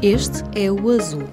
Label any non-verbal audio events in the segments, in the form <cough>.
Este é o azul.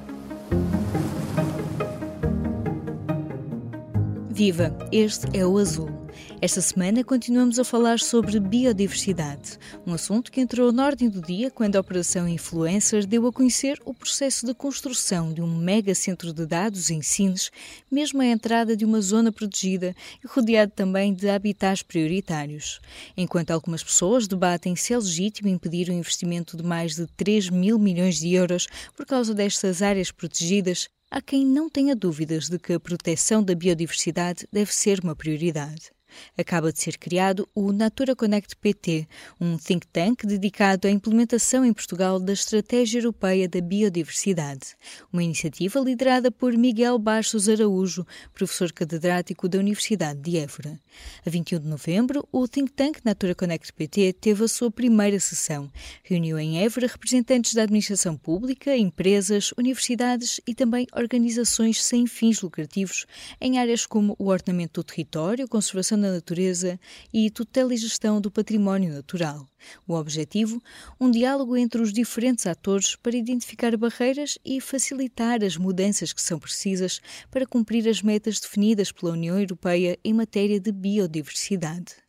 Viva! Este é o azul esta semana continuamos a falar sobre biodiversidade, um assunto que entrou na ordem do dia quando a Operação Influencer deu a conhecer o processo de construção de um mega centro de dados em Sines, mesmo à entrada de uma zona protegida e rodeado também de habitats prioritários. Enquanto algumas pessoas debatem se é legítimo impedir o investimento de mais de 3 mil milhões de euros por causa destas áreas protegidas, há quem não tenha dúvidas de que a proteção da biodiversidade deve ser uma prioridade acaba de ser criado o Natura Connect PT, um think tank dedicado à implementação em Portugal da Estratégia Europeia da Biodiversidade, uma iniciativa liderada por Miguel Bastos Araújo, professor catedrático da Universidade de Évora. A 21 de novembro, o think tank Natura Connect PT teve a sua primeira sessão. Reuniu em Évora representantes da administração pública, empresas, universidades e também organizações sem fins lucrativos em áreas como o ordenamento do território, conservação da natureza e tutela e gestão do património natural. O objetivo? Um diálogo entre os diferentes atores para identificar barreiras e facilitar as mudanças que são precisas para cumprir as metas definidas pela União Europeia em matéria de biodiversidade.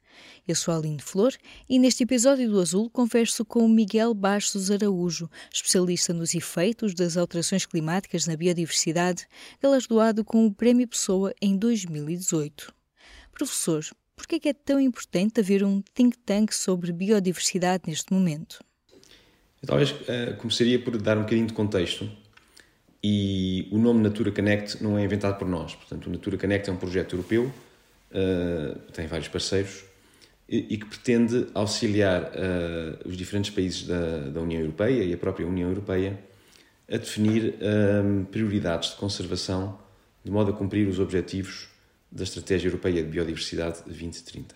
Eu sou a Aline Flor e neste episódio do Azul converso com Miguel Bastos Araújo, especialista nos efeitos das alterações climáticas na biodiversidade, galardoado com o Prémio Pessoa em 2018. Professor, por que é tão importante haver um think tank sobre biodiversidade neste momento? Eu talvez uh, começaria por dar um bocadinho de contexto. E o nome Natura Connect não é inventado por nós. Portanto, o Natura Connect é um projeto europeu, uh, tem vários parceiros, e, e que pretende auxiliar uh, os diferentes países da, da, União Europeia e a própria União Europeia a definir prioridades de conservação de modo a cumprir os objetivos da Estratégia Europeia de Biodiversidade 2030.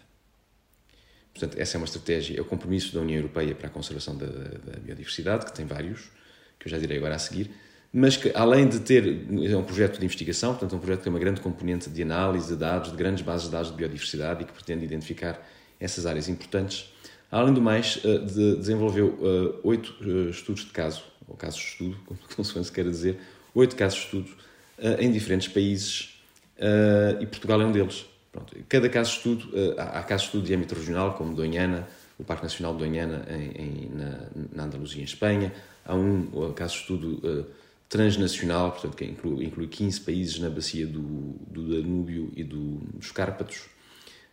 Portanto, essa é uma estratégia, é o compromisso da União Europeia para a conservação da, da biodiversidade, que tem vários, que eu já direi agora a seguir, mas que além de ter, é um projeto de investigação, portanto é um projeto que tem uma grande componente de análise de dados, de grandes bases de dados de biodiversidade e que pretende identificar essas áreas importantes. Além do mais, eh, de, desenvolveu eh, oito uh, estudos de caso, ou casos de estudo, <laughs> como se queira dizer, oito casos de estudo uh, em diferentes países e Portugal é um deles. Pronto. Cada caso de estudo, uh, há casos de estudo de âmbito regional, como Doñana, o Parque Nacional de Doñana em, em, na, na, Andaluzia, em Espanha. Há um caso de estudo uh, transnacional, portanto, que inclui, inclui 15 países na bacia do, do Danúbio e do, dos Cárpatos.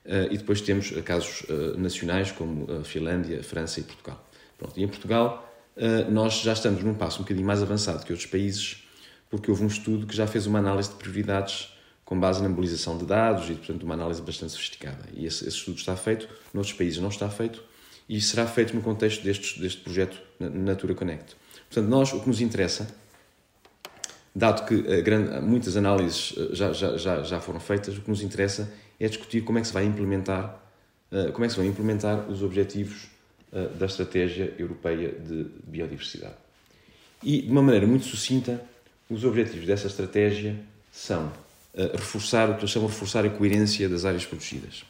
e depois temos casos nacionais, como a Finlândia, a França e Portugal. Pronto. E em Portugal, nós já estamos num passo um bocadinho mais avançado que outros países, porque houve um estudo que já fez uma análise de prioridades com base na mobilização de dados e, portanto, uma análise bastante sofisticada. E esse, esse estudo está feito, noutros países não está feito, e será feito no contexto deste, deste projeto Natura Connect. Portanto, nós, o que nos interessa, dado que grande, muitas análises eh, já, já, já, já foram feitas, o que nos interessa é discutir como é que se vai implementar, eh, como é que se vão implementar os objetivos eh, da Estratégia Europeia de Biodiversidade. E, de uma maneira muito sucinta, os objetivos dessa estratégia são reforçar o que eles chamam de reforçar a coerência das áreas protegidas.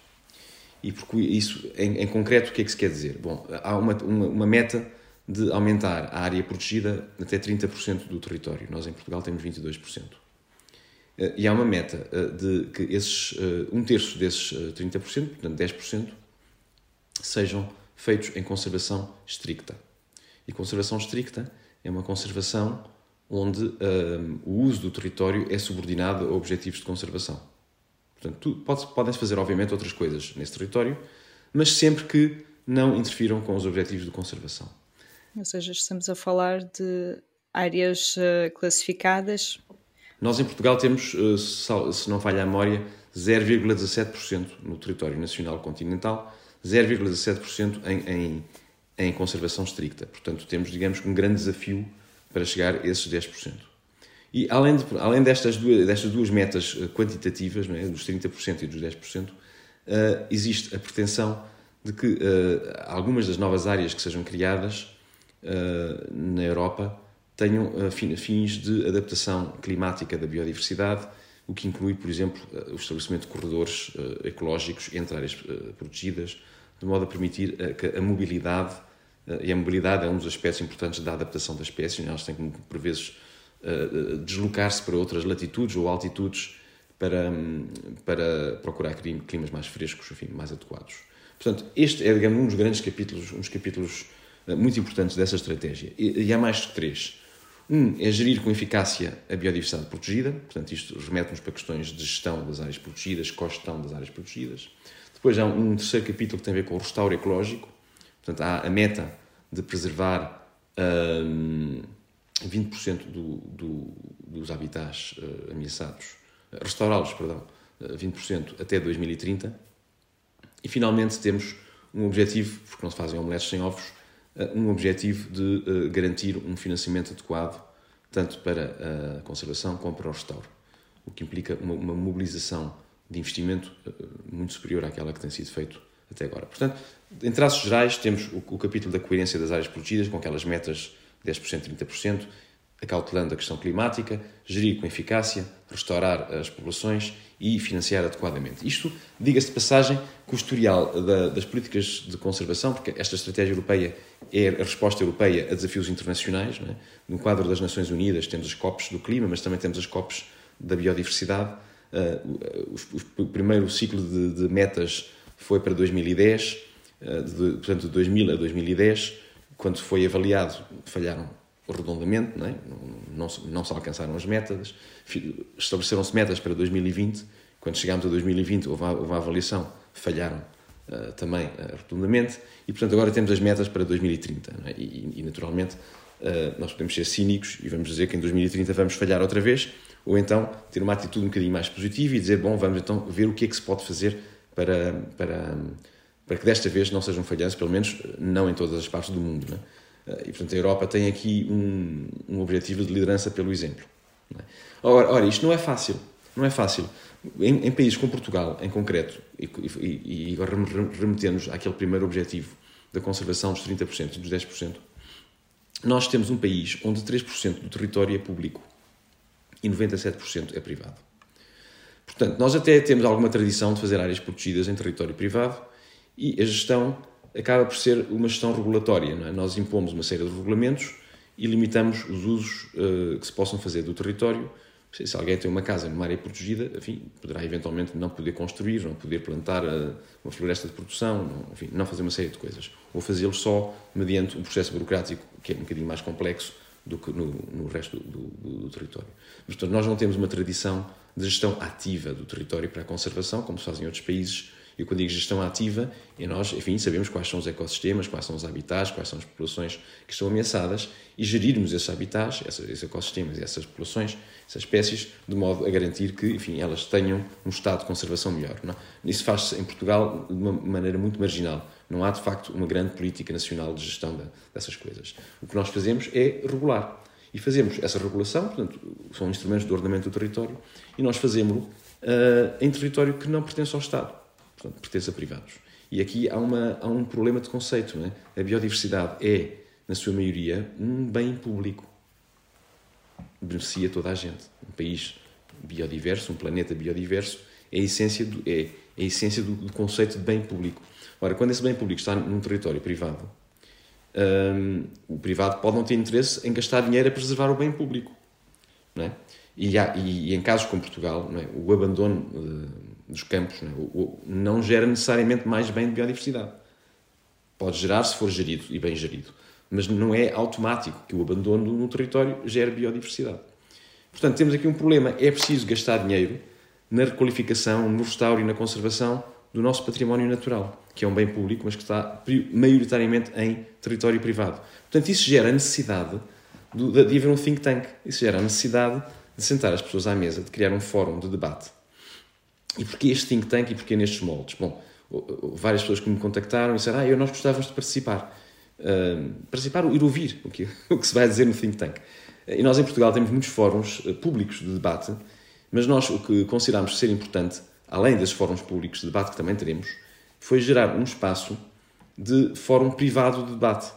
E porque isso, em, em, concreto, o que é que se quer dizer? Bom, há uma, uma, uma meta de aumentar a área protegida até 30% do território. Nós em Portugal temos 22%. Eh, e há uma meta eh, de que esses, eh, um terço desses 30%, portanto 10%, sejam feitos em conservação estricta. E conservação estricta é uma conservação onde um, o uso do território é subordinado a objetivos de conservação. Portanto, podem-se fazer, obviamente, outras coisas nesse território, mas sempre que não interfiram com os objetivos de conservação. Ou seja, estamos a falar de áreas uh, classificadas Nós em Portugal temos, se não falha a memória, 0,17% no território nacional continental, 0,17% em, em, em conservação estricta. Portanto, temos, digamos, um grande desafio para chegar a esses 10%. E além, de, além destas, duas, destas duas metas eh, quantitativas, é, dos 30% e dos 10%, uh, eh, existe a pretensão de que uh, algumas das novas áreas que sejam criadas uh, na Europa tenham fins de adaptação climática da biodiversidade, o que inclui, por exemplo, o estabelecimento de corredores ecológicos entre áreas protegidas, de modo a permitir a mobilidade, e a mobilidade é um dos aspectos importantes da adaptação das espécies, né? elas têm que, por vezes, deslocar-se para outras latitudes ou altitudes para, para procurar climas mais frescos, enfim, mais adequados. Portanto, este é, digamos, um dos grandes capítulos, uns capítulos eh, muito importantes dessa estratégia. E há mais de três. Um é gerir com eficácia a biodiversidade protegida, portanto, isto remete-nos para questões de gestão das áreas protegidas, cogestão das áreas protegidas. Depois há um terceiro capítulo que tem a ver com o restauro ecológico, portanto, há a meta de preservar hum, 20% do, do, dos habitats uh, ameaçados, restaurá-los, perdão, uh, 20% até 2030. E finalmente temos um objetivo, porque não se fazem omeletes sem ovos, uh, um objetivo de garantir um financiamento adequado tanto para a conservação como para o restauro, o que implica uma, uma mobilização de investimento muito superior àquela que tem sido feito até agora. Portanto, em traços gerais, temos o, o capítulo da coerência das áreas protegidas, com aquelas metas 10%, 30%, acautelando a questão climática, gerir com eficácia, restaurar as populações e financiar adequadamente. Isto, diga-se de passagem, que o historial da, das políticas de conservação, porque esta estratégia europeia é a resposta europeia a desafios internacionais. É? No quadro das Nações Unidas temos as COPs do clima, mas também temos as COPs da biodiversidade. Uh, o, primeiro ciclo de, de, metas foi para 2010, uh, de, portanto, de 2000 a 2010, quando foi avaliado, falharam redondamente, não, é? não, não, se alcançaram as metas, estabeleceram-se metas para 2020, quando chegámos a 2020 houve, houve uma avaliação, falharam uh, também uh, redondamente, e portanto agora temos as metas para 2030, é? e, e, naturalmente uh, nós podemos ser cínicos e vamos dizer que em 2030 vamos falhar outra vez, ou então ter uma atitude um bocadinho mais positiva e dizer, bom, vamos então ver o que é que se pode fazer para, para, para que desta vez não sejam falhanças, pelo menos não em todas as partes do mundo. É? E, portanto, a Europa tem aqui um, um objetivo de liderança pelo exemplo. É? Ora, ora, isto não é fácil. Não é fácil. Em, em países como Portugal, em concreto, e, e, e agora remetemos àquele primeiro objetivo da conservação dos 30% e dos 10%, nós temos um país onde 3% do território é público e 97% é privado. Portanto, nós até temos alguma tradição de fazer áreas protegidas em território privado e a gestão acaba por ser uma gestão regulatória. É? Nós impomos uma série de regulamentos e limitamos os usos uh, que se possam fazer do território. Se alguém tem uma casa numa área protegida, enfim, poderá eventualmente não poder construir, não poder plantar uh, uma floresta de produção, não, enfim, não fazer uma série de coisas. Ou fazê-lo só mediante um processo burocrático que é um bocadinho mais complexo do que no, no resto do, do, do, território. Mas, portanto, nós não temos uma tradição de gestão ativa do território para a conservação, como se faz em outros países, e quando digo gestão ativa, é nós, enfim, sabemos quais são os ecossistemas, quais são os habitats, quais são as populações que estão ameaçadas e gerirmos esses habitats, esses ecossistemas e essas populações, essas espécies, de modo a garantir que, enfim, elas tenham um estado de conservação melhor. Não? É? Isso faz-se em Portugal de uma maneira muito marginal. Não há, de facto, uma grande política nacional de gestão de, dessas coisas. O que nós fazemos é regular. E fazemos essa regulação, portanto, são instrumentos de ordenamento do território, e nós fazemos-lo uh, em território que não pertence ao Estado portanto, pertence a privados. E aqui há, uma, há um problema de conceito. Não é? A biodiversidade é, na sua maioria, um bem público. Beneficia toda a gente. Um país biodiverso, um planeta biodiverso, é a essência do, é, é a essência do, do conceito de bem público. Ora, quando esse bem público está num território privado, um, o privado pode não ter interesse em gastar dinheiro a preservar o bem público. Não é? e, há, e, e, em casos como Portugal, é? o abandono uh, dos campos não, é? não gera necessariamente mais bem de biodiversidade. Pode gerar se for gerido e bem gerido, mas não é automático que o abandono no território gere biodiversidade. Portanto, temos aqui um problema. É preciso gastar dinheiro na requalificação, no restauro e na conservação do nosso património natural, que é um bem público, mas que está maioritariamente em território privado. Portanto, isso gera a necessidade de haver um think tank. Isso gera a necessidade de sentar as pessoas à mesa, de criar um fórum de debate. E porquê este think tank e porquê nestes moldes? Bom, várias pessoas que me contactaram e disseram, ah, eu nós gostávamos de participar. Uh, participar, ir ouvir o que, <laughs> o que se vai dizer no think tank. E nós em Portugal temos muitos fóruns uh, públicos de debate, mas nós o que consideramos ser importante, além desses fóruns públicos de debate que também teremos, foi gerar um espaço de fórum privado de debate.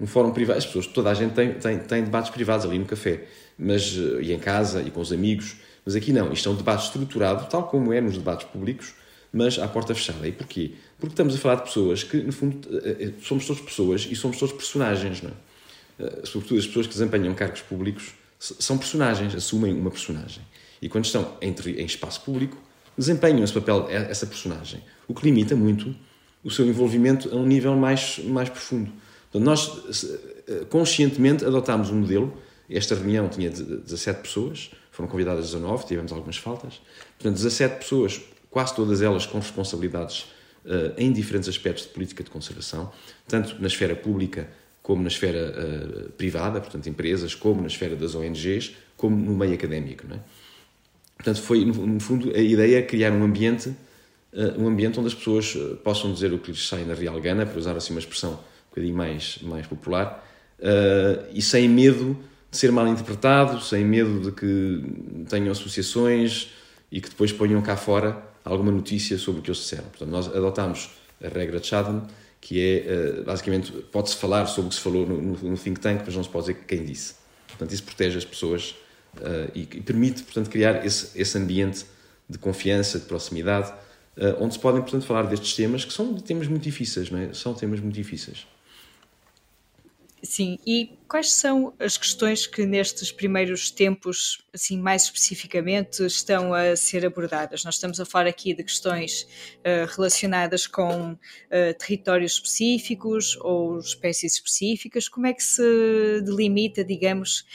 Um fórum privado, as pessoas, toda a gente tem, tem, tem debates privados ali no café, mas, uh, e em casa, e com os amigos, mas aqui não, isto é um debate estruturado, tal como é nos debates públicos, mas à porta fechada. E porquê? Porque estamos a falar de pessoas que, no fundo, eh, eh, somos todos pessoas e somos todos personagens, não é? Eh, sobretudo as pessoas que desempenham cargos públicos são personagens, assumem uma personagem. E quando estão em espaço público, desempenham esse papel, essa personagem. O que limita muito o seu envolvimento a um nível mais, mais profundo. Então, nós conscientemente adotámos um modelo. Esta reunião tinha 17 pessoas, foram convidadas 19, tivemos algumas faltas. Portanto, 17 pessoas quase todas elas com responsabilidades uh, em diferentes aspectos de política de conservação, tanto na esfera pública como na esfera uh, privada, portanto, empresas, como na esfera das ONGs, como no meio académico. Não é? Portanto, foi, no, no, fundo, a ideia é criar um ambiente, uh, um ambiente onde as pessoas possam dizer o que lhes sai na real gana, para usar assim uma expressão um bocadinho mais, mais popular, e sem medo de ser mal interpretado, sem medo de que tenham associações e que depois ponham cá fora alguma notícia sobre o que eles disseram. Portanto, nós adotámos a regra de Chatham, que é, eh, basicamente, pode-se falar sobre o que se falou no, no, think tank, mas não se pode dizer quem disse. Portanto, isso protege as pessoas uh, e, e, permite, portanto, criar esse, esse ambiente de confiança, de proximidade, uh, onde se podem, portanto, falar destes temas, que são temas muito difíceis, não é? São temas muito difíceis. Sim, e quais são as questões que nestes primeiros tempos, assim mais especificamente, estão a ser abordadas? Nós estamos a falar aqui de questões uh, relacionadas com uh, territórios específicos ou espécies específicas. Como é que se delimita, digamos,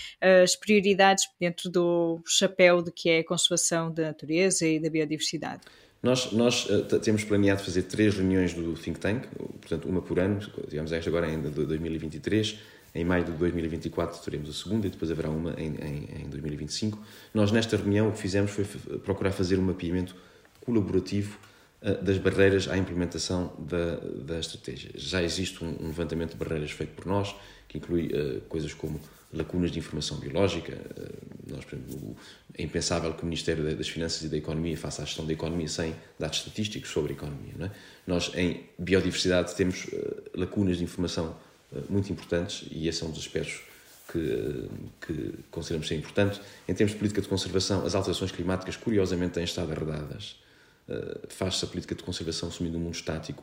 as prioridades dentro do chapéu de que é a conservação da natureza e da biodiversidade? Nós, nós uh, temos planeado fazer três reuniões do Think Tank, portanto, uma por ano, digamos esta agora ainda de 2023. Em maio de 2024 teremos a segunda e depois haverá uma em, em, em 2025. Nós, nesta reunião, o que fizemos foi procurar fazer um mapeamento colaborativo uh, das barreiras à implementação da, da estratégia. Já existe um, um levantamento de barreiras feito por nós, que inclui uh, coisas como lacunas de informação biológica. Eh, nós, por exemplo, é impensável que o Ministério das Finanças e da Economia faça a gestão da economia sem dados estatísticos sobre a economia. É? Nós, em biodiversidade, temos eh, lacunas de informação eh, muito importantes e esse é um dos aspectos que, que consideramos ser importante. Em termos de política de conservação, as alterações climáticas, curiosamente, têm estado arredadas. Faz-se a política de conservação assumindo um mundo estático,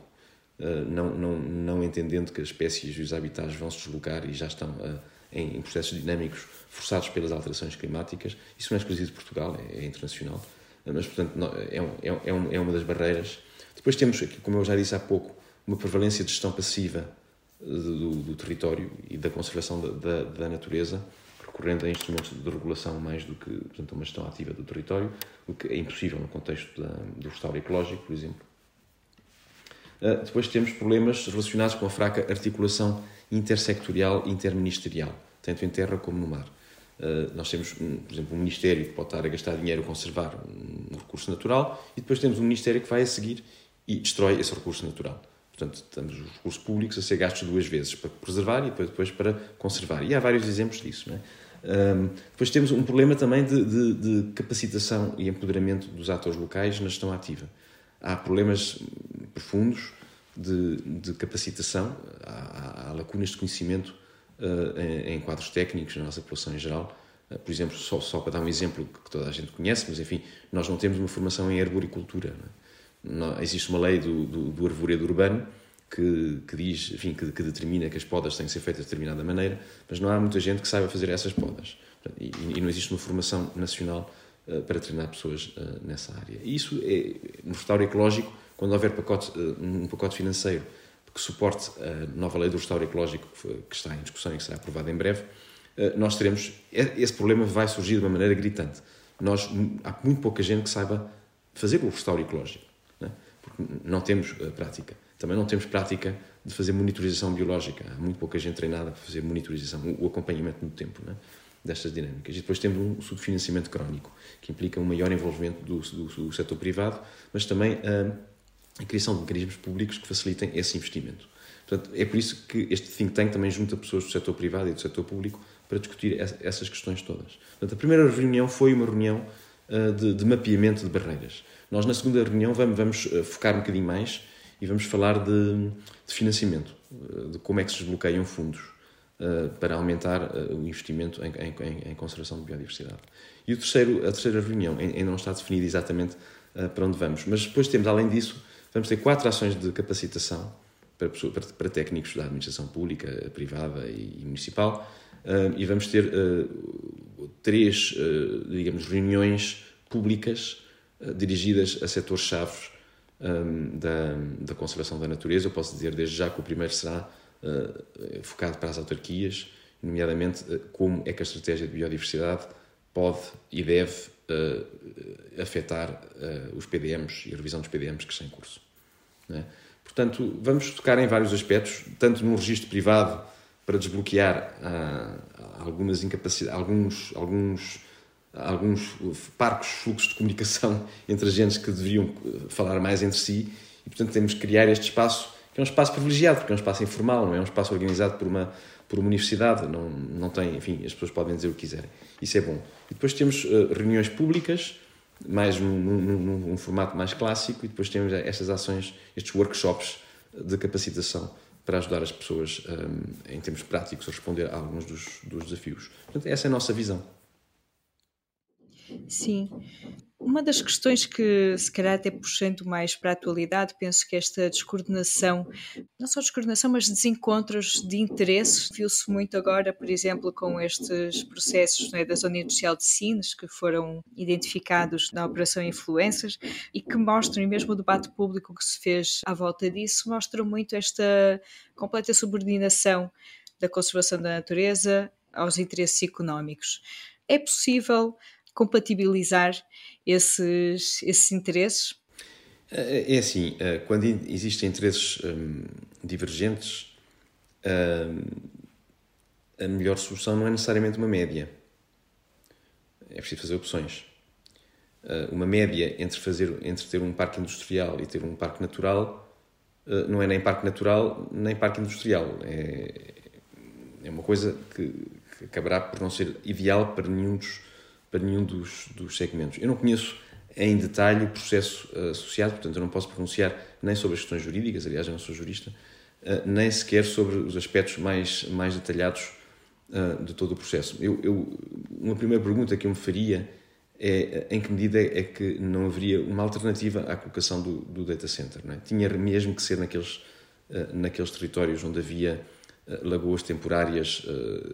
não, não, não entendendo que as espécies e os habitats vão se deslocar e já estão a em, processos dinâmicos forçados pelas alterações climáticas. Isso não é exclusivo de Portugal, é, é internacional, mas, portanto, é, um, é, um, é uma das barreiras. Depois temos, como eu já disse há pouco, uma prevalência de gestão passiva eh, do, do território e da conservação da, da, da, natureza, recorrendo a instrumentos de regulação mais do que portanto, uma gestão ativa do território, o que é impossível no contexto da, do restauro ecológico, por exemplo. Uh, depois temos problemas relacionados com a fraca articulação intersectorial e interministerial, tanto em terra como no mar. Uh, nós temos, um, por exemplo, um Ministério que pode estar a gastar dinheiro a conservar um, recurso natural e depois temos um Ministério que vai a seguir e destrói esse recurso natural. Portanto, temos os recursos públicos a ser gastos duas vezes, para preservar e depois para conservar. E há vários exemplos disso. É? Um, depois temos um problema também de, de, de, capacitação e empoderamento dos atores locais na gestão ativa. Há problemas profundos de, de capacitação, há, há, lacunas de conhecimento uh, em, em, quadros técnicos na nossa população em geral. Uh, por exemplo, só, só para dar um exemplo que toda a gente conhece, mas enfim, nós não temos uma formação em arboricultura. É? Não, existe uma lei do, do, do arvoredo urbano que, que diz, enfim, que, que, determina que as podas têm que ser feitas de determinada maneira, mas não há muita gente que saiba fazer essas podas. E, e não existe uma formação nacional uh, para treinar pessoas nessa área. E isso, é, no restauro ecológico, quando houver pacote, eh, um pacote financeiro que suporte a nova lei do restauro ecológico que está em discussão e que será aprovada em breve, eh, nós teremos. Esse problema vai surgir de uma maneira gritante. Nós, há muito pouca gente que saiba fazer o restauro ecológico, não é? porque não temos eh, prática. Também não temos prática de fazer monitorização biológica. Há muito pouca gente treinada para fazer monitorização, o acompanhamento no tempo. É? destas dinâmicas. E depois temos um subfinanciamento crónico, que implica um maior envolvimento do, do, do setor privado, mas também a, a criação de mecanismos públicos que facilitem esse investimento. Portanto, é por isso que este think tank também junta pessoas do setor privado e do setor público para discutir essas questões todas. Portanto, a primeira reunião foi uma reunião uh, de, de, mapeamento de barreiras. Nós, na segunda reunião, vamos, vamos uh, focar um bocadinho mais e vamos falar de, de financiamento, uh, de como é que se desbloqueiam fundos para aumentar o investimento em, em, em, conservação de biodiversidade. E o terceiro, a terceira reunião ainda não está definida exatamente para onde vamos, mas depois temos, além disso, vamos ter quatro ações de capacitação para, para, para técnicos da administração pública, privada e, e municipal, uh, e vamos ter uh, três, uh, digamos, reuniões públicas dirigidas a setores-chave da, da conservação da natureza. Eu posso dizer desde já que o primeiro será focado para as autarquias, nomeadamente como é que a estratégia de biodiversidade pode e deve afetar os PDMs e a revisão dos PDMs que estão em curso. É? Portanto, vamos tocar em vários aspectos, tanto no registro privado para desbloquear ah, algumas incapacidades, alguns, alguns, alguns parcos fluxos de comunicação <laughs> entre agentes que deveriam falar mais entre si e, portanto, temos que criar este espaço, que é um espaço privilegiado, porque é um espaço informal, não é um espaço organizado por uma, por uma universidade, não, não tem, enfim, as pessoas podem dizer o que quiserem. Isso é bom. E depois temos uh, reuniões públicas, mais num, num, num, formato mais clássico, e depois temos estas ações, estes workshops de capacitação para ajudar as pessoas, um, em termos práticos, a responder a alguns dos, dos desafios. Portanto, essa é a nossa visão. Sim. Uma das questões que, se calhar, até puxando mais para a atualidade, penso que esta descoordenação, não só descoordenação, mas desencontros de interesses, viu-se muito agora, por exemplo, com estes processos é, da Zona Industrial de Sines, que foram identificados na Operação Influências e que mostram, e mesmo o debate público que se fez à volta disso, mostram muito esta completa subordinação da conservação da natureza aos interesses económicos. É possível compatibilizar esses, esses interesses? É, é assim, é, quando existem interesses hum, divergentes, hum, a melhor solução não é necessariamente uma média. É preciso fazer opções. Uh, uma média entre, fazer, entre ter um parque industrial e ter um parque natural uh, não é nem parque natural nem parque industrial. É, é uma coisa que, que acabará por não ser ideal para nenhum dos, para nenhum dos, dos segmentos. Eu não conheço em detalhe o processo uh, associado, portanto, eu não posso pronunciar nem sobre as questões jurídicas, aliás, eu não sou jurista, uh, nem sequer sobre os aspectos mais, mais detalhados uh, de todo o processo. Eu, eu, uma primeira pergunta que eu me faria é em que medida é que não haveria uma alternativa à colocação do, do data center? É? Tinha mesmo que ser naqueles, naqueles territórios onde havia lagoas temporárias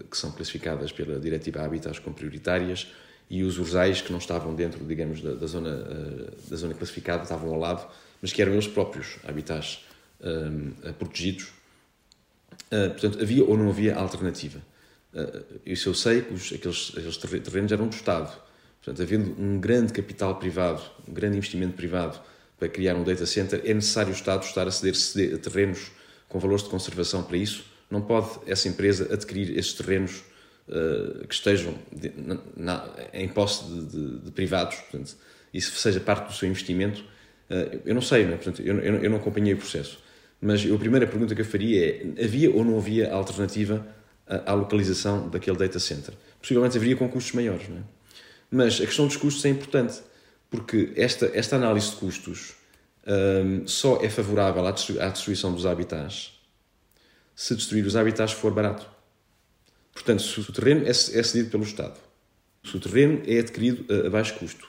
que são classificadas pela Diretiva Habitats como prioritárias, e os ursais que não estavam dentro, digamos, da, da zona, uh, da zona classificada, estavam ao lado, mas que eram eles próprios habitats uh, protegidos. Uh, portanto, havia ou não havia alternativa. isso eu sei que os, aqueles, aqueles terrenos eram do Estado. Portanto, havendo um grande capital privado, um grande investimento privado para criar um data center, é necessário o Estado estar a ceder, terrenos com valores de conservação para isso. Não pode essa empresa adquirir esses terrenos uh, que estejam de, na, na, em posse de, de, de, privados, portanto, isso seja parte do seu investimento, uh, eu não sei, não é? portanto, eu, eu, eu, não acompanhei o processo. Mas a primeira pergunta que eu faria é: havia ou não havia alternativa à, à localização daquele data center? Possivelmente haveria com custos maiores, é? Mas a questão dos custos é importante, porque esta, esta análise de custos um, ehm, só é favorável à destruição dos habitats se destruir os habitats for barato. Portanto, se o terreno é, cedido pelo Estado, se o terreno é adquirido a, baixo custo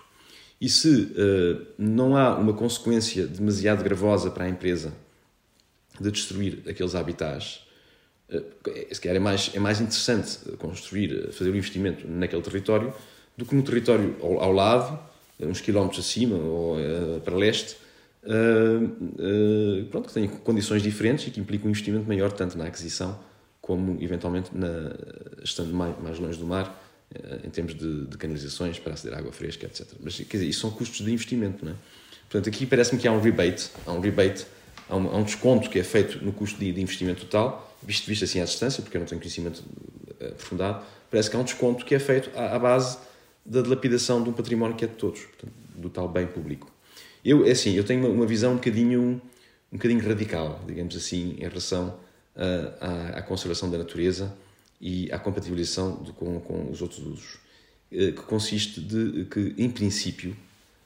e se uh, não há uma consequência demasiado gravosa para a empresa de destruir aqueles habitats, uh, se calhar é mais, é mais interessante construir, fazer o um investimento naquele território do que no território ao, ao lado, uns quilómetros acima ou uh, para leste, uh, pronto, que tem condições diferentes e que implicam um investimento maior tanto na aquisição como eventualmente na, estando mais, mais longe do mar, eh, em termos de, de, canalizações para aceder à água fresca, etc. Mas quer dizer, isso são custos de investimento, não é? Portanto, aqui parece-me que há um rebate, há um rebate, há um, há um, desconto que é feito no custo de, de investimento total, visto, visto assim à distância, porque eu não tenho conhecimento aprofundado, parece que há um desconto que é feito à, à base da dilapidação de um património que é de todos, portanto, do tal bem público. Eu, é assim, eu tenho uma, uma visão um bocadinho, um bocadinho radical, digamos assim, em relação à, conservação da natureza e à compatibilização com, com os outros usos, uh, que consiste de que, em princípio,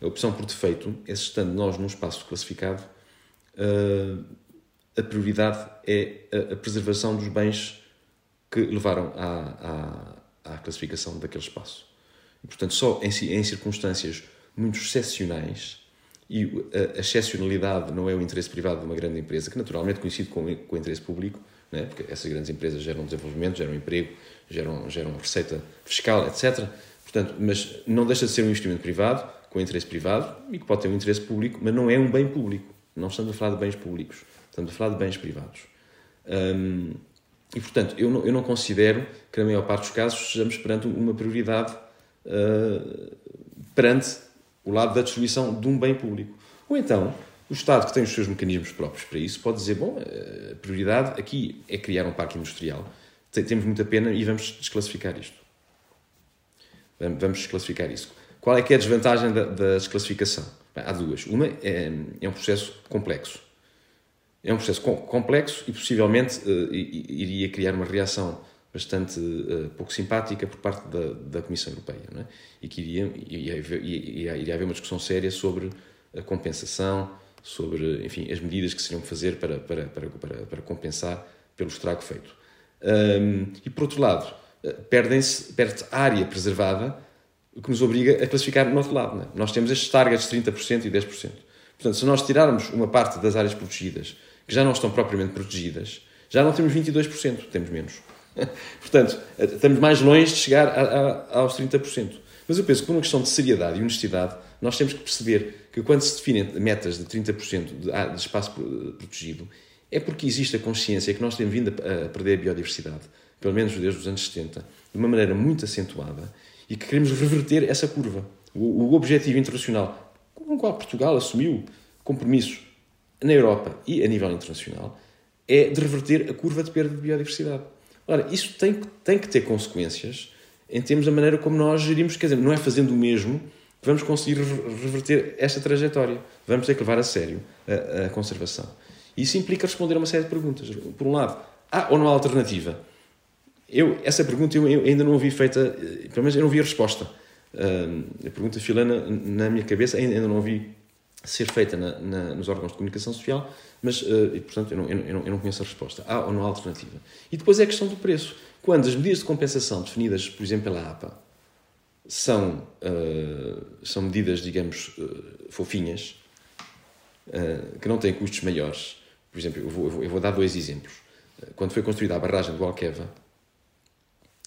a opção por defeito é se estando nós num espaço classificado, uh, a prioridade é a, a, preservação dos bens que levaram à, à, à classificação daquele espaço. E, portanto, só em, em circunstâncias muito excepcionais, e a, excepcionalidade não é o interesse privado de uma grande empresa, que naturalmente coincide com, com o interesse público, né? porque essas grandes empresas geram desenvolvimento, geram emprego, geram, geram receita fiscal, etc. Portanto, mas não deixa de ser um investimento privado, com interesse privado, e que pode ter um interesse público, mas não é um bem público. Não estamos a falar de bens públicos, estamos a falar de bens privados. Hum, e, portanto, eu não, eu não considero que, na maior parte dos casos, estejamos perante uma prioridade uh, perante o lado da destruição de um bem público. Ou então, o Estado, que tem os seus mecanismos próprios para isso, pode dizer: bom, a prioridade aqui é criar um parque industrial, temos muita pena e vamos desclassificar isto. Vamos desclassificar isso. Qual é que é a desvantagem da, da desclassificação? Há duas. Uma é, é um processo complexo é um processo complexo e possivelmente uh, iria criar uma reação bastante uh, pouco simpática por parte da, da Comissão Europeia, é? e que iria, iria, iria, iria, haver uma discussão séria sobre a compensação, sobre enfim, as medidas que seriam que fazer para, para, para, para, para compensar pelo estrago feito. Um, e por outro lado, eh, perde-se perde área preservada, o que nos obriga a classificar no outro lado. É? Nós temos estes targets de 30% e 10%. Portanto, se nós tirarmos uma parte das áreas protegidas que já não estão propriamente protegidas, já não temos 22%, temos menos. <laughs> Portanto, estamos mais longe de chegar a, a, aos 30%. Mas eu penso que por uma questão de seriedade e honestidade, nós temos que perceber que quando se definem metas de 30% de, de espaço protegido, é porque existe a consciência que nós temos vindo a perder a biodiversidade, pelo menos desde os anos 70, de uma maneira muito acentuada, e que queremos reverter essa curva. O, o objetivo internacional com o qual Portugal assumiu compromissos na Europa e a nível internacional, é de reverter a curva de perda de biodiversidade. Ora, isso tem, tem que ter consequências em termos da maneira como nós gerimos, quer dizer, não é fazendo o mesmo que vamos conseguir reverter esta trajetória. Vamos ter que levar a sério a, a conservação. Isso implica responder a uma série de perguntas. Por um lado, há ou não há alternativa? Eu, essa pergunta eu, eu ainda não ouvi feita, eh, pelo menos eu não vi a resposta. Uh, a pergunta filana na minha cabeça ainda, ainda não ouvi ser feita na, na, nos órgãos de comunicação social, mas, uh, e, portanto, eu não, eu, não, eu não conheço a resposta. Há ou não há alternativa? E depois é a questão do preço. Quando as medidas de compensação definidas, por exemplo, pela APA, são, uh, são medidas, digamos, uh, fofinhas, que não têm custos maiores, por exemplo, eu vou, eu vou, eu vou dar dois exemplos. Quando foi construída a barragem do Alqueva,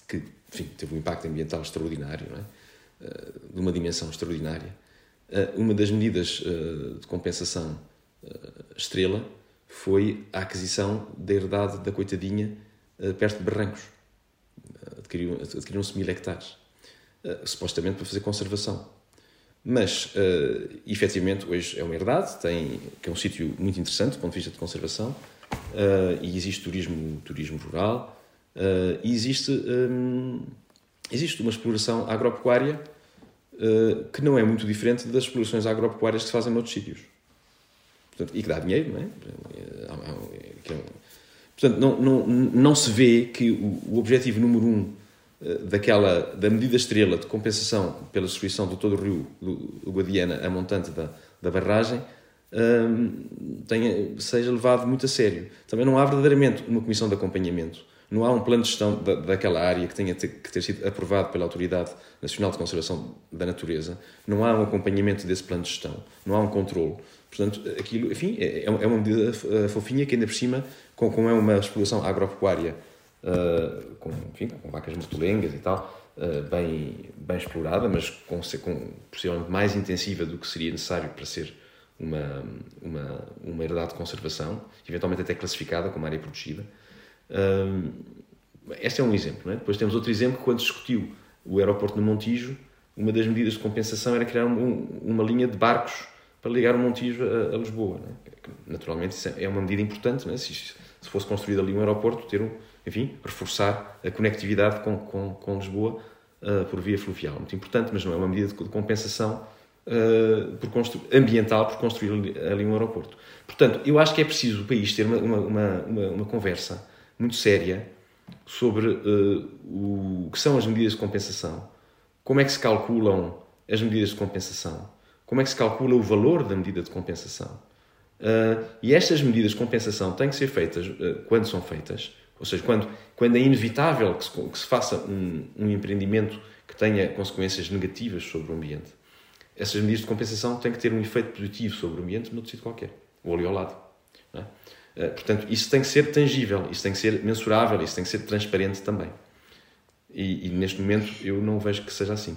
que enfim, teve um impacto ambiental extraordinário, é? de uma dimensão extraordinária, uma das medidas eh, de compensação eh, estrela foi a aquisição da herdade da coitadinha perto de Barrancos. Adquiriram-se mil hectares, supostamente para fazer conservação. Mas, efetivamente, hoje é uma herdade, tem, que é um sítio muito interessante do ponto de vista de conservação, e existe turismo, turismo rural, e existe, um, existe uma exploração agropecuária eh, que não é muito diferente das explorações agropecuárias que se fazem noutros sítios. Portanto, e que dá dinheiro, não é? é portanto, não, não, não se vê que o, o objetivo número um eh, daquela, da medida estrela de compensação pela destruição do todo o rio do Guadiana a montante da, da barragem um, tenha, seja levado muito a sério. Também não há verdadeiramente uma comissão de acompanhamento não há um plano de gestão da, daquela área que tenha que ter sido aprovado pela Autoridade Nacional de Conservação da Natureza, não há um acompanhamento desse plano de gestão, não há um controle. Portanto, aquilo, enfim, é, é uma medida eh, fofinha que ainda por cima, com, como é uma exploração agropecuária uh, com, enfim, com vacas mortolengas e tal, uh, bem, bem explorada, mas com, com, possivelmente mais intensiva do que seria necessário para ser uma, uma, uma herdade de conservação, eventualmente até classificada como área protegida. Um, este é um exemplo. É? Depois temos outro exemplo quando discutiu o aeroporto de Montijo, uma das medidas de compensação era criar um, uma linha de barcos para ligar o Montijo a, a Lisboa. É? Naturalmente, isso é uma medida importante. É? Se, se, fosse construído ali um aeroporto, ter um, enfim, reforçar a conectividade com, com, com Lisboa uh, por via fluvial. Muito importante, mas não é uma medida de compensação uh, por ambiental por construir ali um aeroporto. Portanto, eu acho que é preciso o país ter uma, uma, uma, uma conversa muito séria sobre uh, o que são as medidas de compensação, como é que se calculam as medidas de compensação, como é que se calcula o valor da medida de compensação. Uh, e estas medidas de compensação têm que ser feitas uh, quando são feitas, ou seja, quando, quando é inevitável que se, que se faça um, um, empreendimento que tenha consequências negativas sobre o ambiente. Essas medidas de compensação têm que ter um efeito positivo sobre o ambiente no sítio qualquer, ou ali ao lado. É? Uh, portanto, isso tem que ser tangível, isso tem que ser mensurável, isso tem que ser transparente também. E, e neste momento eu não vejo que seja assim.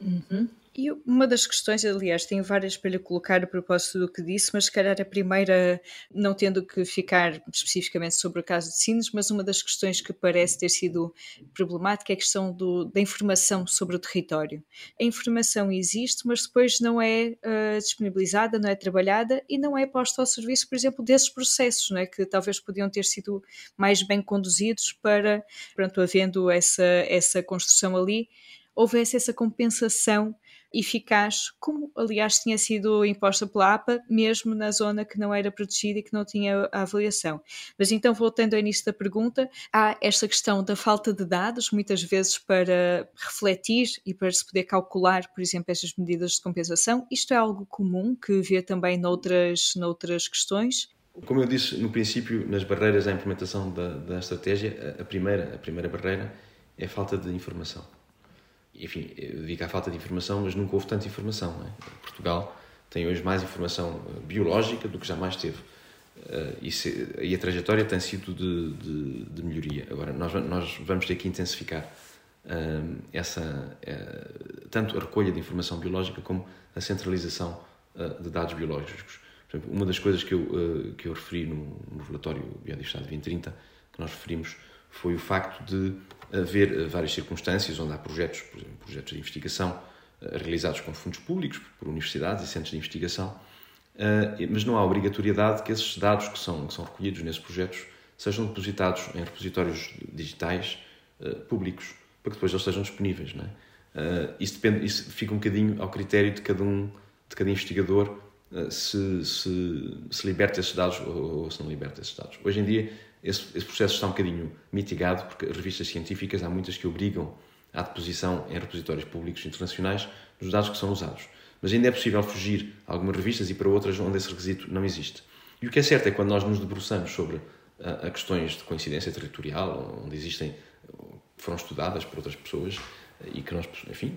Uhum. E uma das questões, aliás, tenho várias para lhe colocar a propósito do que disse, mas se calhar a primeira, não tendo que ficar especificamente sobre o caso de Sines, mas uma das questões que parece ter sido problemática é a questão do, da informação sobre o território. A informação existe, mas depois não é uh, disponibilizada, não é trabalhada e não é posta ao serviço, por exemplo, desses processos, não é? que talvez podiam ter sido mais bem conduzidos para, pronto, havendo essa, essa construção ali, houvesse essa compensação eficaz, como aliás tinha sido imposta pela APA, mesmo na zona que não era protegida e que não tinha a avaliação. Mas então, voltando ao início da pergunta, há esta questão da falta de dados, muitas vezes para refletir e para se poder calcular, por exemplo, estas medidas de compensação. Isto é algo comum que vê também noutras, noutras questões? Como eu disse no princípio, nas barreiras à implementação da, da estratégia, a primeira, a primeira barreira é a falta de informação enfim, eu digo à falta de informação, mas nunca houve tanta informação. É? Portugal tem hoje mais informação eh, biológica do que jamais teve. Uh, e, se, e, a trajetória tem sido de, de, de, melhoria. Agora, nós, nós vamos ter que intensificar uh, essa, uh, tanto a recolha de informação biológica como a centralização de dados biológicos. Por exemplo, uma das coisas que eu, que eu referi no, no relatório Biodiversidade 2030, que nós referimos, foi o facto de haver eh, várias circunstâncias onde há projetos, por exemplo, projetos de investigação eh, realizados com fundos públicos, por universidades e centros de investigação, eh, mas não há obrigatoriedade que esses dados que são, que são recolhidos nesses projetos sejam depositados em repositórios digitais públicos, para que depois eles sejam disponíveis. Não é? isso, depende, isso fica um bocadinho ao critério de cada um, de cada investigador, se, se, se liberta esses dados ou, ou se não liberta esses dados. Hoje em dia esse, esse, processo está um bocadinho mitigado, porque as revistas científicas, há muitas que obrigam à deposição em repositórios públicos internacionais dos dados que são usados. Mas ainda é possível fugir a algumas revistas e para outras onde esse requisito não existe. E o que é certo é que quando nós nos debruçamos sobre a, a questões de coincidência territorial, onde existem, foram estudadas por outras pessoas, e que nós, enfim,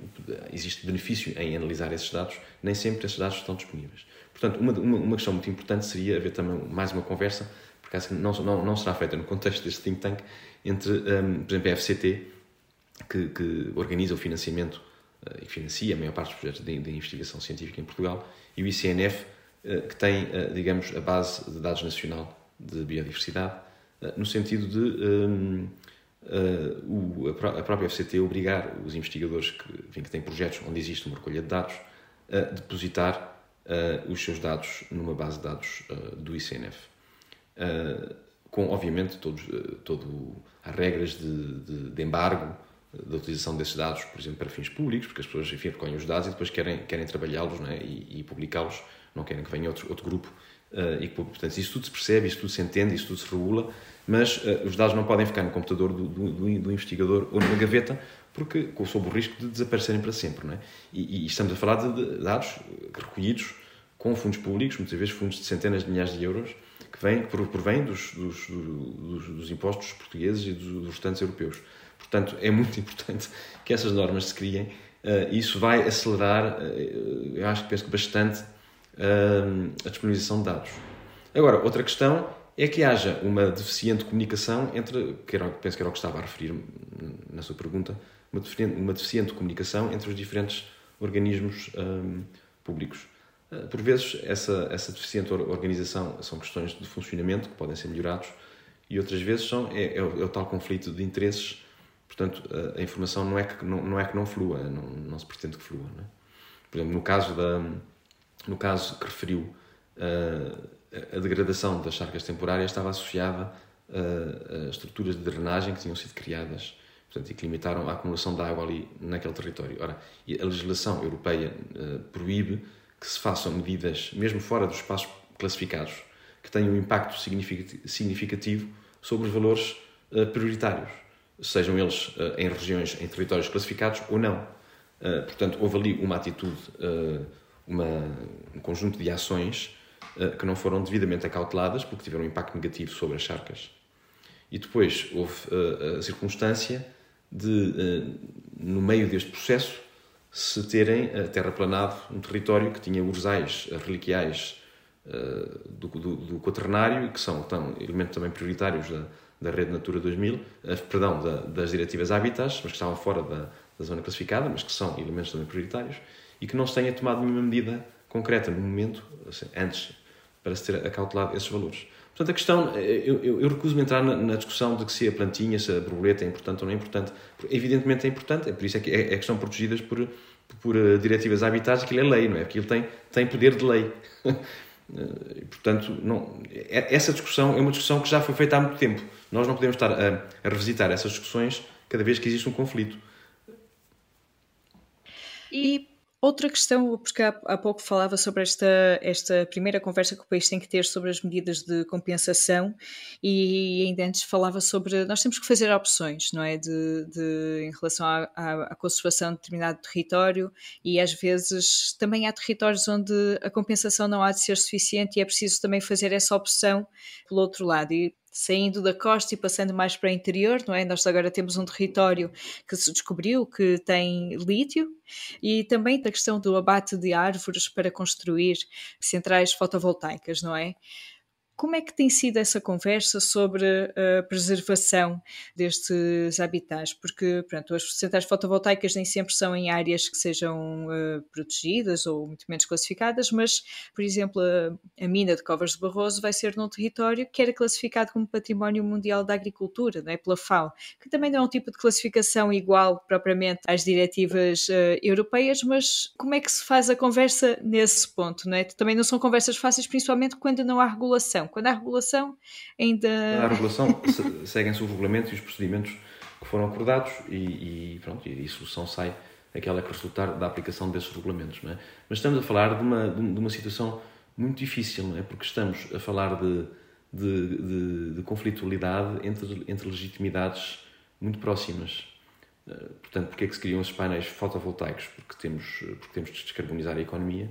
existe benefício em analisar esses dados, nem sempre esses dados estão disponíveis. Portanto, uma, uma, uma questão muito importante seria haver também mais uma conversa por acaso não, não, não será feita no contexto deste think tank, entre, um, por exemplo, a FCT, que, que organiza o financiamento uh, e financia a maior parte dos projetos de, de, investigação científica em Portugal, e o ICNF, uh, que tem, uh, digamos, a base de dados nacional de biodiversidade, no sentido de um, o, a própria FCT obrigar os investigadores que, enfim, que têm projetos onde existe uma recolha de dados a depositar os seus dados numa base de dados do ICNF. Uh, com, obviamente, todos, uh, todo, há regras de, de, de, embargo da utilização desses dados, por exemplo, para fins públicos, porque as pessoas, enfim, recolhem os dados e depois querem, querem trabalhá-los é? e, e publicá-los, não querem que venha outro, outro grupo e portanto, isso tudo se percebe, isso tudo se entende, isso tudo se regula, mas os dados não podem ficar no computador do, do, do investigador ou na gaveta, porque sob o risco de desaparecerem para sempre, não é? E, e estamos a falar de dados recolhidos com fundos públicos, muitas vezes fundos de centenas de milhares de euros, que, vem, que provém dos, dos, dos, dos, impostos portugueses e dos, dos restantes europeus. Portanto, é muito <laughs> importante que essas normas se criem. Uh, isso vai acelerar, uh, eu acho que penso que bastante, uh, a disponibilização de dados. Agora, outra questão é que haja uma deficiente comunicação entre, que era, penso que era o que estava a referir na sua pergunta, uma deficiente, uma deficiente comunicação entre os diferentes organismos um, públicos. Eh, por vezes, essa, essa deficiente organização são questões de funcionamento que podem ser melhorados e outras vezes são, é, é, o, é o tal conflito de interesses. Portanto, a, a, informação não é que não, não, é que não flua, não, não se pretende que flua. É? Por exemplo, no caso, da, no caso que referiu, uh, a degradação das charcas temporárias estava associada uh, estruturas de drenagem que tinham sido criadas portanto, e que limitaram a acumulação de água ali naquele território. Ora, a legislação europeia uh, proíbe que se façam medidas, mesmo fora dos espaços classificados, que tenham um impacto significativo sobre os valores uh, prioritários, sejam eles uh, em regiões, em territórios classificados ou não. portanto, houve ali uma atitude, uma, um conjunto de ações que não foram devidamente acauteladas porque tiveram um impacto negativo sobre as charcas. E depois houve a circunstância de, eh, no meio deste processo, se terem eh, terraplanado um território que tinha ursais eh, reliquiais do, do, do quaternário, que são tão, elementos também prioritários da, da Rede Natura 2000, perdão, da, das diretivas Habitats, mas que estavam fora da, da zona classificada, mas que são elementos também prioritários, e que não se tenha tomado nenhuma medida concreta no momento, assim, antes, para se ter acautelado esses valores. Portanto, a questão, eu, eu, eu recuso-me entrar na, na, discussão de que se a plantinha, se a borboleta é importante ou não é importante. Evidentemente é importante, é por isso é que, é, é que estão protegidas por, por uh, diretivas habitats, aquilo é lei, não é? Porque ele tem, tem poder de lei. <laughs> e, portanto, não, é, essa discussão é uma discussão que já foi feita há muito tempo. Nós não podemos estar a, a revisitar essas discussões cada vez que existe um conflito. E Outra questão, porque há, pouco falava sobre esta, esta primeira conversa que o país tem que ter sobre as medidas de compensação e ainda antes falava sobre nós temos que fazer opções, não é? De, de em relação à, à, à, conservação de determinado território e às vezes também há territórios onde a compensação não há de ser suficiente e é preciso também fazer essa opção pelo outro lado. E saindo da costa e passando mais para o interior, não é? Nós agora temos um território que se descobriu que tem lítio e também da questão do abate de árvores para construir centrais fotovoltaicas, não é? Como é que tem sido essa conversa sobre a preservação destes habitats? Porque pronto, as centrais fotovoltaicas nem sempre são em áreas que sejam uh, protegidas ou muito menos classificadas, mas, por exemplo, a, a, mina de Covas de Barroso vai ser num território que era classificado como Património Mundial da Agricultura, não é? pela FAO, que também não é um tipo de classificação igual propriamente às diretivas uh, europeias, mas como é que se faz a conversa nesse ponto? Não é? Também não são conversas fáceis, principalmente quando não há regulação quando há regulação, ainda. Há regulação, <laughs> seguem-se os regulamentos e os procedimentos que foram acordados e, e pronto, e a solução sai aquela que resultar da aplicação desses regulamentos. Não é? Mas estamos a falar de uma, de uma situação muito difícil, não é? porque estamos a falar de, de, de, de conflitualidade entre, entre legitimidades muito próximas. Eh, portanto, porque é que se criam esses painéis fotovoltaicos? Porque temos, porque temos de descarbonizar a economia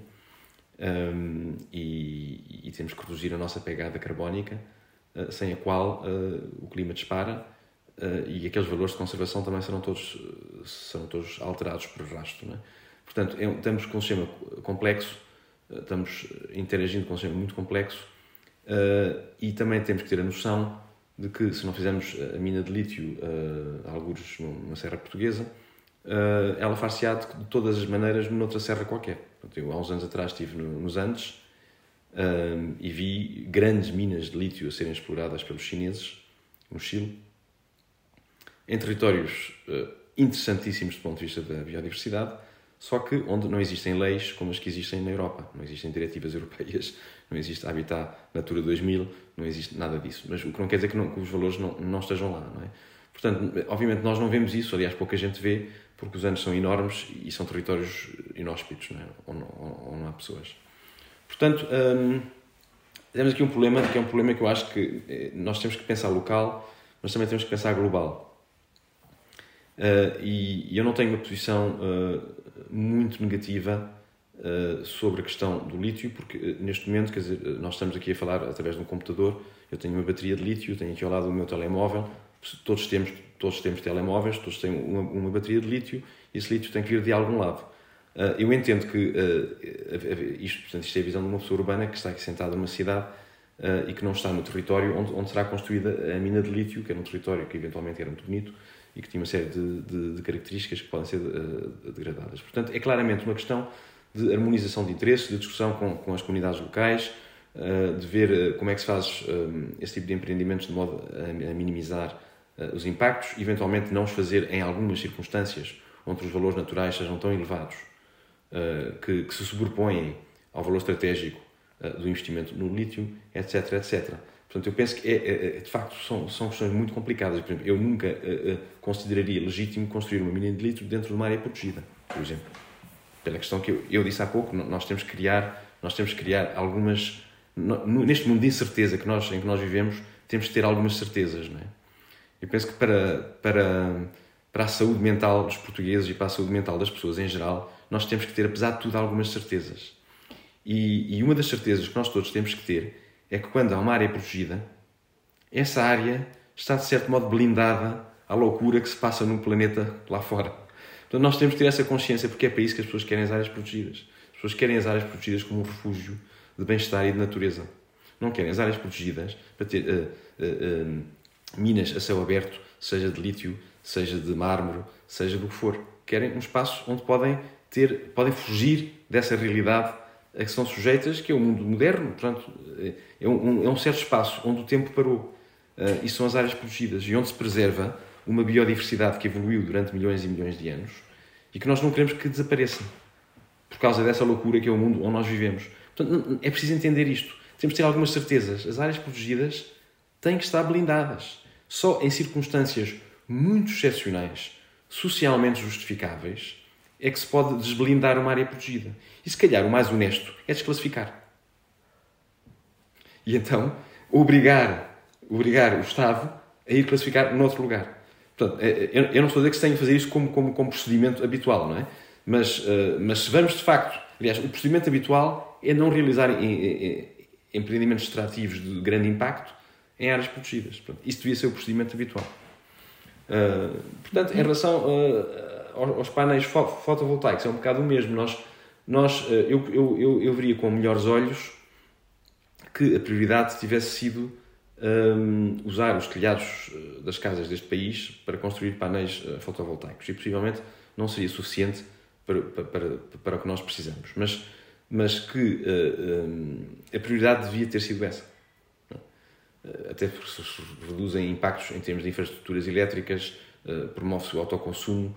um, e, e, temos que reduzir a nossa pegada carbónica, uh, sem a qual uh, o clima dispara uh, e aqueles valores de conservação também serão todos, serão todos alterados por rastro. É? Portanto, é, estamos com um sistema complexo, estamos interagindo com um sistema muito complexo e também temos que ter a noção de que se não fizermos a mina de lítio, uh, alguns numa serra portuguesa, uh, ela far-se-á de, todas as maneiras noutra serra qualquer. Eu, há uns anos atrás estive no, nos Andes um, e vi grandes minas de lítio a serem exploradas pelos chineses no Chile, em territórios uh, interessantíssimos do ponto de vista da biodiversidade, só que onde não existem leis como as que existem na Europa, não existem diretivas <laughs> europeias, não existe Habitat Natura 2000, não existe nada disso. Mas o que não quer dizer que, não, que os valores não, não estejam lá, não é? Portanto, obviamente nós não vemos isso, aliás, pouca gente vê, porque os anos são enormes e são territórios inóspitos, não é? onde, onde não há pessoas. Portanto, hum, temos aqui um problema que é um problema que eu acho que eh, nós temos que pensar local, mas também temos que pensar global. Uh, e, e, eu não tenho uma posição uh, muito negativa uh, sobre a questão do lítio, porque neste momento, quer dizer, nós estamos aqui a falar através de um computador, eu tenho uma bateria de lítio, tenho aqui ao lado o meu telemóvel, todos temos, todos temos telemóveis, todos têm uma, uma bateria de lítio e esse lítio tem que vir de algum lado. Uh, eu entendo que uh, isto, portanto, isto é a visão de uma pessoa urbana que está aqui sentada numa cidade uh, e que não está no território onde, onde será construída a mina de lítio, que era um território que eventualmente era muito bonito e que tinha uma série de, de, de características que podem ser degradadas. Portanto, é claramente uma questão de harmonização de interesses, de discussão com, com as comunidades locais, de ver como é que se faz esse tipo de empreendimentos de modo a, minimizar os impactos, eventualmente não os fazer em algumas circunstâncias onde os valores naturais sejam tão elevados uh, que, que, se sobrepõem ao valor estratégico do investimento no lítio, etc, etc. Portanto, eu penso que, é, é, é, de facto, são, são questões muito complicadas. Por exemplo, eu nunca uh, consideraria legítimo construir uma mina de lítio dentro de uma área protegida, por exemplo. Pela questão que eu, eu disse há pouco, nós temos que criar, nós temos que criar algumas... Neste mundo de incerteza que nós, em que nós vivemos, temos que ter algumas certezas, não é? Eu penso que para, para, para a saúde mental dos portugueses e para a saúde mental das pessoas em geral, nós temos que ter, apesar de tudo, algumas certezas. E, e uma das certezas que nós todos temos que ter é que quando há uma área protegida, essa área está de certo modo blindada à loucura que se passa no planeta lá fora. Portanto, nós temos que ter essa consciência porque é para isso que as pessoas querem as áreas protegidas. As pessoas querem as áreas protegidas como um refúgio de bem-estar e de natureza. Não querem as áreas protegidas para ter uh, uh, uh, minas a céu aberto, seja de lítio, seja de mármore, seja do que for. Querem um espaço onde podem ter, podem fugir dessa realidade a que são sujeitas, que é o mundo moderno. Portanto, é um, é um certo espaço onde o tempo parou. Uh, e são as áreas protegidas e onde se preserva uma biodiversidade que evoluiu durante milhões e milhões de anos e que nós não queremos que desapareça por causa dessa loucura que é o mundo onde nós vivemos. Portanto, é preciso entender isto. Temos de ter algumas certezas. As áreas protegidas têm que estar blindadas. Só em circunstâncias muito excepcionais, socialmente justificáveis, é que se pode desblindar uma área protegida. E se calhar o mais honesto é desclassificar. E então obrigar, obrigar o Estado a ir classificar noutro lugar. Portanto, é, é, eu não estou a dizer que se tenha que fazer isso como, como, como procedimento habitual, não é? Mas, uh, mas se vamos de facto, aliás, o procedimento habitual é não realizar empreendimentos extrativos de grande impacto em áreas protegidas. Portanto, isso devia ser o procedimento habitual. Uh, portanto, em relação uh, aos painéis fotovoltaicos, é um bocado o mesmo. Nós, nós, eu, eu, eu, eu veria com melhores olhos que a prioridade tivesse sido um, usar os telhados das casas deste país para construir painéis uh, fotovoltaicos e possivelmente não seria suficiente para, para, para, o que nós precisamos, mas, mas que uh, um, a prioridade devia ter sido essa. Até porque se reduzem impactos em termos de infraestruturas elétricas, uh, promove-se o autoconsumo,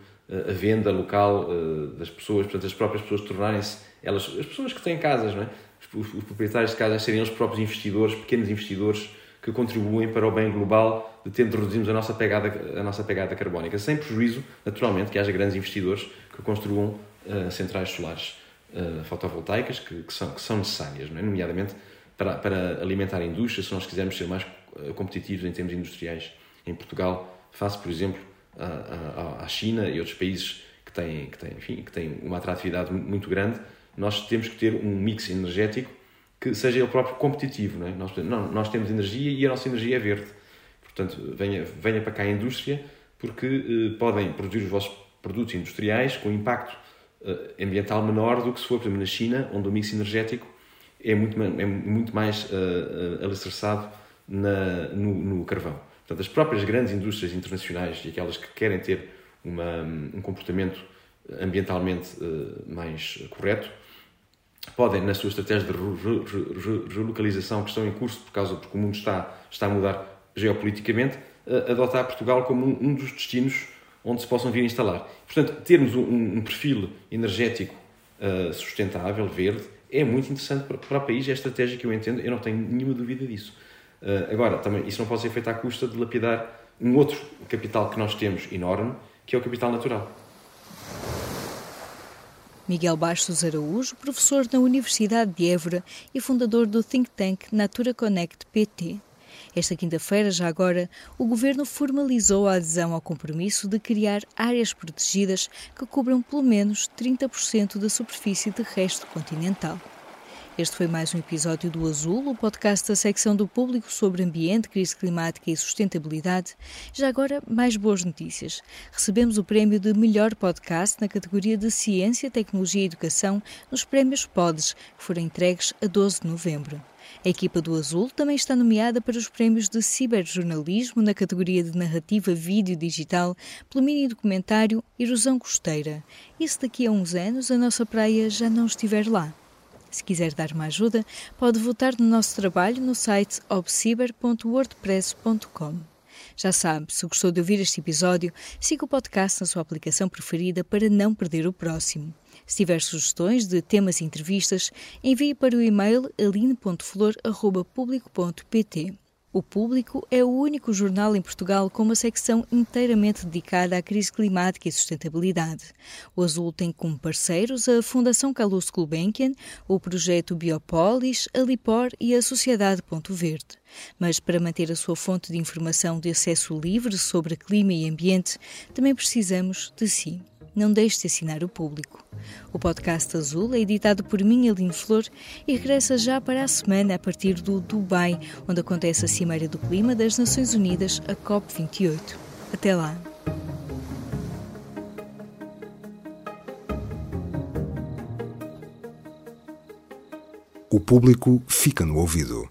a venda local das pessoas, portanto, as próprias pessoas tornarem-se, elas, as pessoas que têm casas, não é? os, os proprietários de casas serem os próprios investidores, pequenos investidores, que contribuem para o bem global de tentar reduzirmos a nossa pegada, a nossa pegada carbónica, sem prejuízo, naturalmente, que haja grandes investidores que construam uh, centrais solares uh, fotovoltaicas que, que, são, que são necessárias, é? nomeadamente para, para alimentar a indústria, se nós quisermos ser mais uh, competitivos em termos industriais em Portugal, face, por exemplo, à, à China e outros países que têm, que, têm, enfim, que têm uma atratividade muito grande, nós temos que ter um mix energético que seja ele próprio competitivo. Não, é? nós, não, nós temos energia e a nossa energia é verde. Portanto, venha, venha para cá a indústria, porque eh, podem produzir os vossos produtos industriais com impacto eh, ambiental menor do que se for, por exemplo, na China, onde o mix energético é muito, é muito mais uh, alicerçado na, no, no, carvão. Portanto, as próprias grandes indústrias internacionais e aquelas que querem ter uma, um comportamento ambientalmente uh, mais correto podem, na sua estratégia de relocalização que estão em curso, por causa porque o mundo está, está a mudar geopoliticamente, adotar Portugal como um, dos destinos onde se possam vir instalar. Portanto, termos um, um perfil energético uh, sustentável, verde, é muito interessante para, o país, é a estratégia que eu entendo, eu não tenho nenhuma dúvida disso. Uh, agora, também, isso não pode ser feito à custa de lapidar um outro capital que nós temos enorme, que é o capital natural. Miguel Bastos Araújo, professor na Universidade de Évora e fundador do think tank Natura Connect PT. Esta quinta-feira, já agora, o Governo formalizou a adesão ao compromisso de criar áreas protegidas que cubram pelo menos 30% da superfície terrestre continental. Este foi mais um episódio do Azul, o podcast da secção do público sobre ambiente, crise climática e sustentabilidade. Já agora, mais boas notícias. Recebemos o prémio de melhor podcast na categoria de Ciência, Tecnologia e Educação nos prémios PODES, que foram entregues a 12 de novembro. A equipa do Azul também está nomeada para os prémios de ciberjornalismo na categoria de narrativa vídeo digital pelo mini documentário Erosão Costeira. E se daqui a uns anos a nossa praia já não estiver lá? Se quiser dar uma ajuda, pode votar no nosso trabalho no site obciber.wordpress.com. Já sabe, se gostou de ouvir este episódio, siga o podcast na sua aplicação preferida para não perder o próximo. Se tiver sugestões de temas e entrevistas, envie para o e-mail aline.flor.público.pt. O Público é o único jornal em Portugal com uma secção inteiramente dedicada à crise climática e sustentabilidade. O Azul tem como parceiros a Fundação Carlos Gulbenkian, o projeto Biopolis, a Lipor e a Sociedade Ponto Verde. Mas para manter a sua fonte de informação de acesso livre sobre clima e ambiente, também precisamos de si não deixe de assinar o público. O podcast Azul é editado por mim, Aline Flor, e regressa já para a semana a partir do Dubai, onde acontece a Cimeira do Clima das Nações Unidas, a COP28. Até lá! O público fica no ouvido.